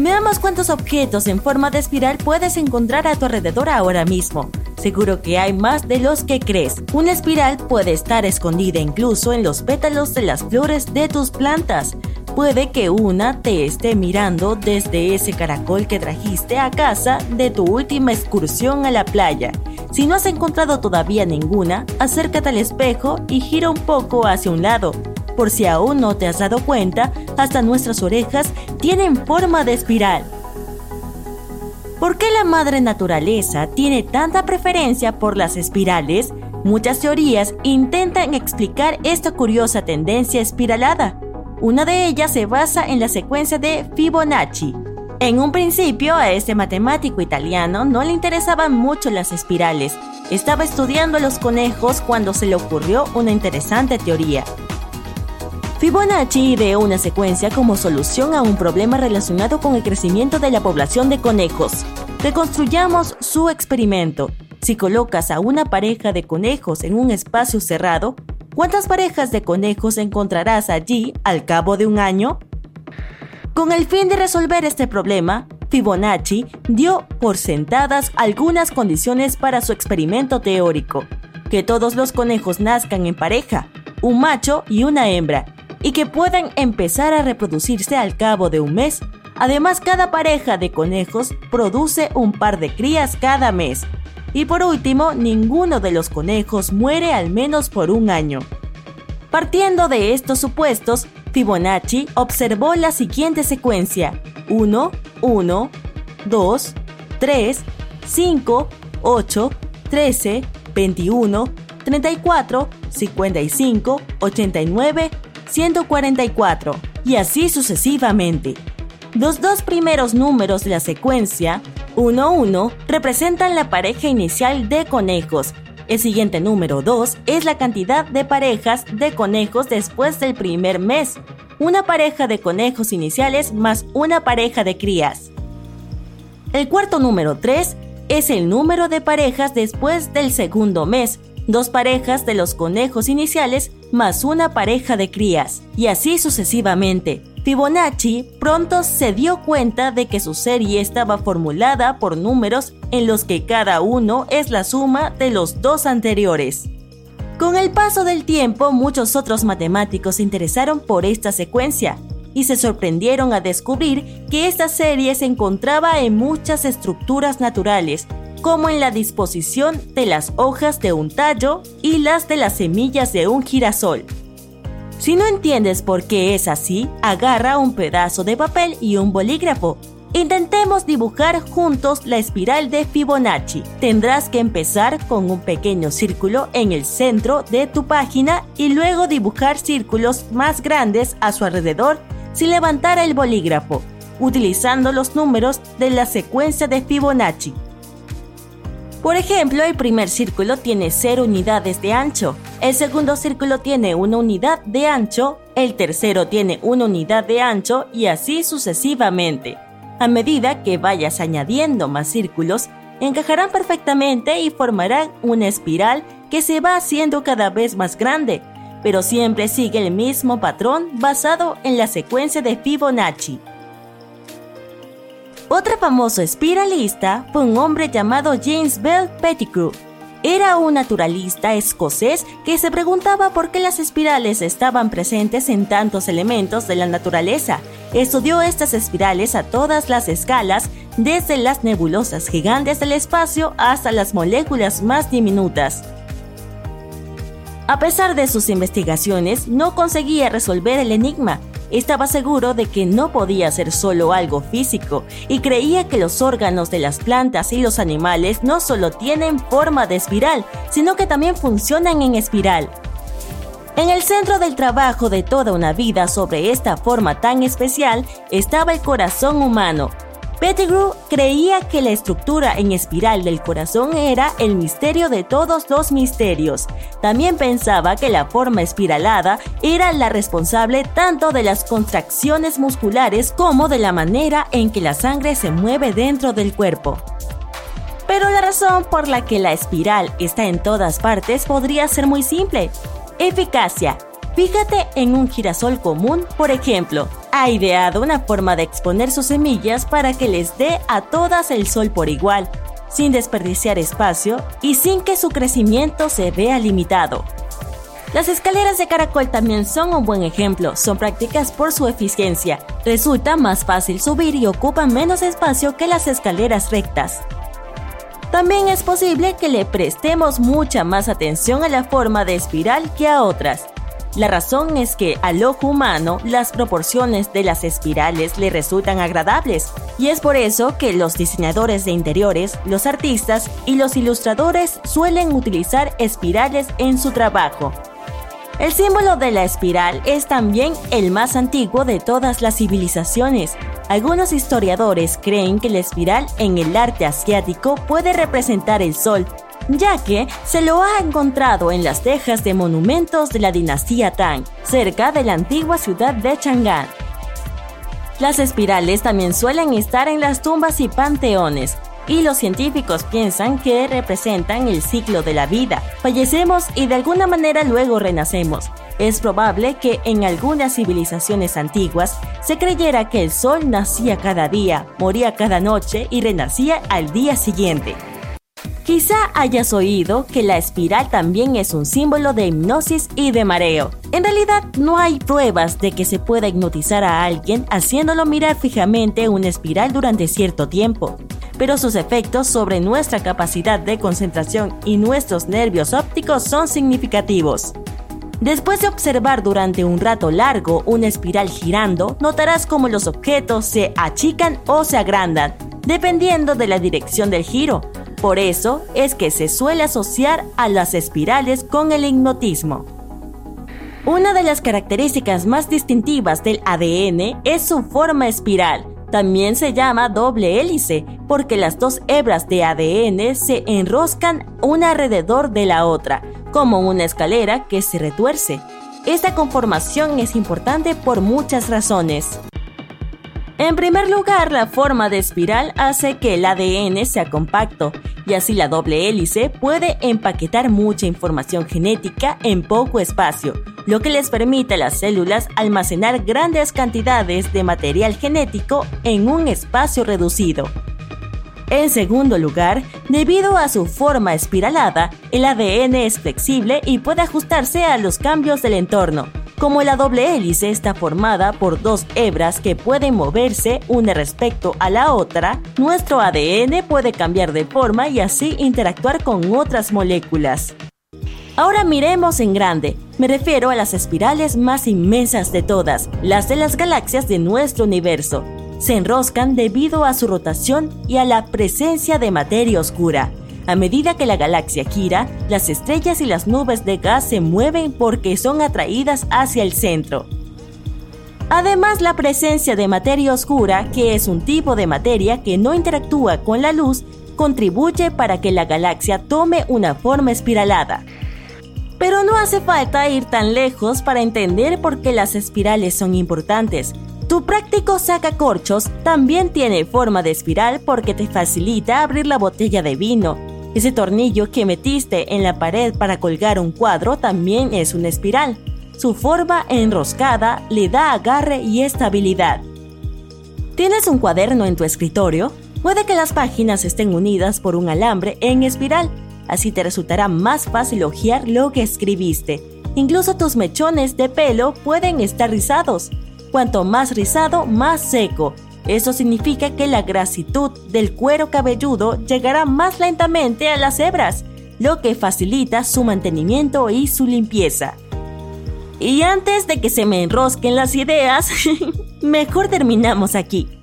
Veamos cuántos objetos en forma de espiral puedes encontrar a tu alrededor ahora mismo. Seguro que hay más de los que crees. Una espiral puede estar escondida incluso en los pétalos de las flores de tus plantas. Puede que una te esté mirando desde ese caracol que trajiste a casa de tu última excursión a la playa. Si no has encontrado todavía ninguna, acércate al espejo y gira un poco hacia un lado. Por si aún no te has dado cuenta, hasta nuestras orejas tienen forma de espiral. ¿Por qué la madre naturaleza tiene tanta preferencia por las espirales? Muchas teorías intentan explicar esta curiosa tendencia espiralada. Una de ellas se basa en la secuencia de Fibonacci. En un principio a este matemático italiano no le interesaban mucho las espirales. Estaba estudiando a los conejos cuando se le ocurrió una interesante teoría. Fibonacci ideó una secuencia como solución a un problema relacionado con el crecimiento de la población de conejos. Reconstruyamos su experimento. Si colocas a una pareja de conejos en un espacio cerrado, ¿cuántas parejas de conejos encontrarás allí al cabo de un año? Con el fin de resolver este problema, Fibonacci dio por sentadas algunas condiciones para su experimento teórico. Que todos los conejos nazcan en pareja, un macho y una hembra, y que puedan empezar a reproducirse al cabo de un mes. Además, cada pareja de conejos produce un par de crías cada mes. Y por último, ninguno de los conejos muere al menos por un año. Partiendo de estos supuestos, Fibonacci observó la siguiente secuencia. 1, 1, 2, 3, 5, 8, 13, 21, 34, 55, 89, 144 y así sucesivamente. Los dos primeros números de la secuencia, 1-1, representan la pareja inicial de conejos. El siguiente número 2 es la cantidad de parejas de conejos después del primer mes, una pareja de conejos iniciales más una pareja de crías. El cuarto número 3 es el número de parejas después del segundo mes, dos parejas de los conejos iniciales más una pareja de crías, y así sucesivamente. Fibonacci pronto se dio cuenta de que su serie estaba formulada por números en los que cada uno es la suma de los dos anteriores. Con el paso del tiempo, muchos otros matemáticos se interesaron por esta secuencia y se sorprendieron a descubrir que esta serie se encontraba en muchas estructuras naturales como en la disposición de las hojas de un tallo y las de las semillas de un girasol. Si no entiendes por qué es así, agarra un pedazo de papel y un bolígrafo. Intentemos dibujar juntos la espiral de Fibonacci. Tendrás que empezar con un pequeño círculo en el centro de tu página y luego dibujar círculos más grandes a su alrededor sin levantar el bolígrafo, utilizando los números de la secuencia de Fibonacci. Por ejemplo, el primer círculo tiene 0 unidades de ancho, el segundo círculo tiene una unidad de ancho, el tercero tiene una unidad de ancho y así sucesivamente. A medida que vayas añadiendo más círculos, encajarán perfectamente y formarán una espiral que se va haciendo cada vez más grande, pero siempre sigue el mismo patrón basado en la secuencia de Fibonacci. Otro famoso espiralista fue un hombre llamado James Bell Pettigrew. Era un naturalista escocés que se preguntaba por qué las espirales estaban presentes en tantos elementos de la naturaleza. Estudió estas espirales a todas las escalas, desde las nebulosas gigantes del espacio hasta las moléculas más diminutas. A pesar de sus investigaciones, no conseguía resolver el enigma, estaba seguro de que no podía ser solo algo físico y creía que los órganos de las plantas y los animales no solo tienen forma de espiral, sino que también funcionan en espiral. En el centro del trabajo de toda una vida sobre esta forma tan especial estaba el corazón humano, Pettigrew creía que la estructura en espiral del corazón era el misterio de todos los misterios. También pensaba que la forma espiralada era la responsable tanto de las contracciones musculares como de la manera en que la sangre se mueve dentro del cuerpo. Pero la razón por la que la espiral está en todas partes podría ser muy simple. Eficacia, Fíjate en un girasol común, por ejemplo. Ha ideado una forma de exponer sus semillas para que les dé a todas el sol por igual, sin desperdiciar espacio y sin que su crecimiento se vea limitado. Las escaleras de caracol también son un buen ejemplo, son prácticas por su eficiencia. Resulta más fácil subir y ocupan menos espacio que las escaleras rectas. También es posible que le prestemos mucha más atención a la forma de espiral que a otras. La razón es que al ojo humano las proporciones de las espirales le resultan agradables y es por eso que los diseñadores de interiores, los artistas y los ilustradores suelen utilizar espirales en su trabajo. El símbolo de la espiral es también el más antiguo de todas las civilizaciones. Algunos historiadores creen que la espiral en el arte asiático puede representar el sol ya que se lo ha encontrado en las tejas de monumentos de la dinastía Tang, cerca de la antigua ciudad de Chang'an. Las espirales también suelen estar en las tumbas y panteones, y los científicos piensan que representan el ciclo de la vida. Fallecemos y de alguna manera luego renacemos. Es probable que en algunas civilizaciones antiguas se creyera que el sol nacía cada día, moría cada noche y renacía al día siguiente. Quizá hayas oído que la espiral también es un símbolo de hipnosis y de mareo. En realidad no hay pruebas de que se pueda hipnotizar a alguien haciéndolo mirar fijamente una espiral durante cierto tiempo, pero sus efectos sobre nuestra capacidad de concentración y nuestros nervios ópticos son significativos. Después de observar durante un rato largo una espiral girando, notarás cómo los objetos se achican o se agrandan, dependiendo de la dirección del giro, por eso es que se suele asociar a las espirales con el hipnotismo. Una de las características más distintivas del ADN es su forma espiral. También se llama doble hélice porque las dos hebras de ADN se enroscan una alrededor de la otra, como una escalera que se retuerce. Esta conformación es importante por muchas razones. En primer lugar, la forma de espiral hace que el ADN sea compacto y así la doble hélice puede empaquetar mucha información genética en poco espacio, lo que les permite a las células almacenar grandes cantidades de material genético en un espacio reducido. En segundo lugar, debido a su forma espiralada, el ADN es flexible y puede ajustarse a los cambios del entorno, como la doble hélice está formada por dos hebras que pueden moverse una respecto a la otra, nuestro ADN puede cambiar de forma y así interactuar con otras moléculas. Ahora miremos en grande. Me refiero a las espirales más inmensas de todas, las de las galaxias de nuestro universo. Se enroscan debido a su rotación y a la presencia de materia oscura. A medida que la galaxia gira, las estrellas y las nubes de gas se mueven porque son atraídas hacia el centro. Además, la presencia de materia oscura, que es un tipo de materia que no interactúa con la luz, contribuye para que la galaxia tome una forma espiralada. Pero no hace falta ir tan lejos para entender por qué las espirales son importantes. Tu práctico sacacorchos también tiene forma de espiral porque te facilita abrir la botella de vino ese tornillo que metiste en la pared para colgar un cuadro también es una espiral. Su forma enroscada le da agarre y estabilidad. ¿Tienes un cuaderno en tu escritorio? Puede que las páginas estén unidas por un alambre en espiral, así te resultará más fácil hojear lo que escribiste. Incluso tus mechones de pelo pueden estar rizados. Cuanto más rizado, más seco, eso significa que la grasitud del cuero cabelludo llegará más lentamente a las hebras, lo que facilita su mantenimiento y su limpieza. Y antes de que se me enrosquen las ideas, mejor terminamos aquí.